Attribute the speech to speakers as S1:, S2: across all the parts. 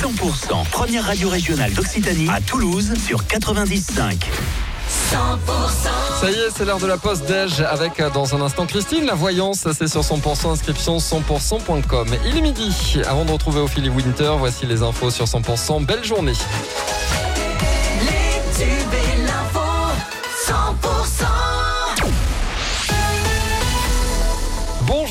S1: 100% première radio régionale d'Occitanie à Toulouse sur 95.
S2: Ça y est, c'est l'heure de la poste déj avec euh, dans un instant Christine. La voyance, c'est sur 100%, inscription 100%.com. Il est midi. Avant de retrouver Ophélie Winter, voici les infos sur 100%. Belle journée.
S3: Les tubes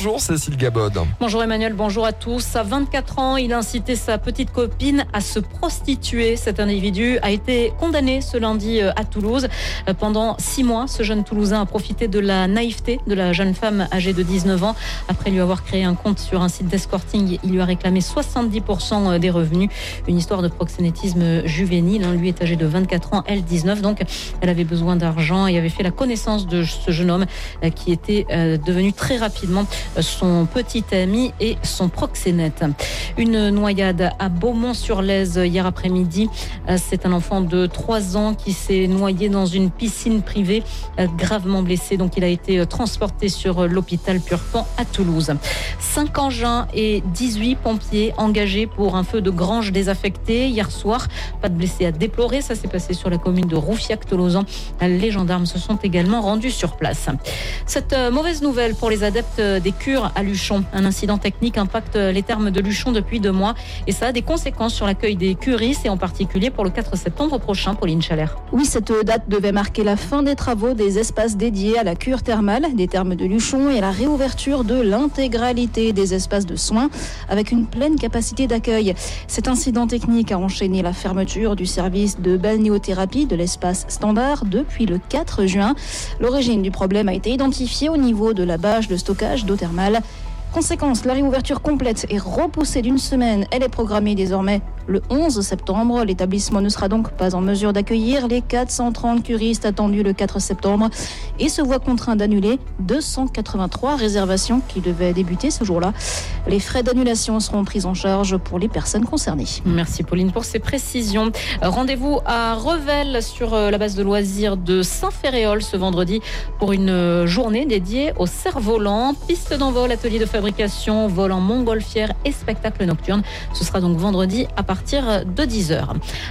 S2: Bonjour Cécile Gabod.
S4: Bonjour Emmanuel, bonjour à tous. À 24 ans, il a incité sa petite copine à se prostituer. Cet individu a été condamné ce lundi euh, à Toulouse. Euh, Pendant six mois, ce jeune Toulousain a profité de la naïveté de la jeune femme âgée de 19 ans. Après lui avoir créé un compte sur un site d'escorting, il lui a réclamé 70% des revenus. Une histoire de proxénétisme juvénile. hein. Lui est âgé de 24 ans, elle 19. Donc, elle avait besoin d'argent et avait fait la connaissance de ce jeune homme euh, qui était euh, devenu très rapidement euh, son petit ami et son proxénète. Une noyade à Beaumont-sur-Lèze hier après-midi. Euh, C'est un enfant de 3 ans qui s'est noyé dans une piscine privée, euh, gravement blessé. Donc il a été euh, transporté sur l'hôpital Purpan à Toulouse. 5 engins et 18 pompiers engagés pour un feu de grange désaffecté hier soir. Pas de blessés à déplorer. Ça s'est passé sur la commune de Roufiac-Tolosan. Les gendarmes se sont également rendus sur place. Cette mauvaise nouvelle pour les adeptes des à Luchon. Un incident technique impacte les termes de Luchon depuis deux mois et ça a des conséquences sur l'accueil des curistes et en particulier pour le 4 septembre prochain, Pauline Chalère.
S5: Oui, cette date devait marquer la fin des travaux des espaces dédiés à la cure thermale des thermes de Luchon et la réouverture de l'intégralité des espaces de soins avec une pleine capacité d'accueil. Cet incident technique a enchaîné la fermeture du service de balnéothérapie de l'espace standard depuis le 4 juin. L'origine du problème a été identifiée au niveau de la bâche de stockage d'eau thermale. Conséquence, la réouverture complète est repoussée d'une semaine. Elle est programmée désormais le 11 septembre. L'établissement ne sera donc pas en mesure d'accueillir les 430 curistes attendus le 4 septembre et se voit contraint d'annuler 283 réservations qui devaient débuter ce jour-là. Les frais d'annulation seront pris en charge pour les personnes concernées.
S4: Merci Pauline pour ces précisions. Rendez-vous à Revel sur euh, la base de loisirs de Saint-Ferréol ce vendredi pour une euh, journée dédiée au cerf-volant, piste d'envol, atelier de fabrication, vol en montgolfière et spectacle nocturne. Ce sera donc vendredi à partir de 10h.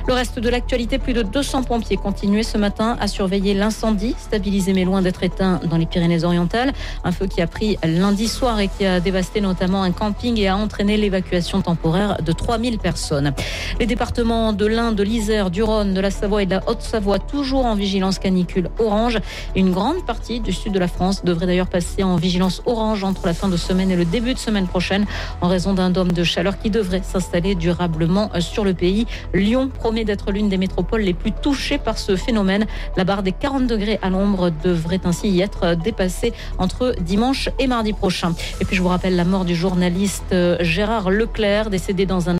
S4: Le reste de l'actualité, plus de 200 pompiers continuaient ce matin à surveiller l'incendie, stabilisé mais loin d'être éteint dans les Pyrénées-Orientales. Un feu qui a pris lundi soir et qui a dévasté notamment un camping et a entraîné l'évacuation temporaire de 3000 personnes. Les départements de l'Ain, de l'Isère, du Rhône, de la Savoie et de la Haute-Savoie toujours en vigilance canicule orange. Une grande partie du sud de la France devrait d'ailleurs passer en vigilance orange entre la fin de semaine et le début de semaine prochaine en raison d'un dôme de chaleur qui devrait s'installer durablement sur le pays. Lyon promet d'être l'une des métropoles les plus touchées par ce phénomène. La barre des 40 degrés à l'ombre devrait ainsi y être dépassée entre dimanche et mardi prochain. Et puis je vous rappelle la mort du journaliste Gérard Leclerc décédé dans un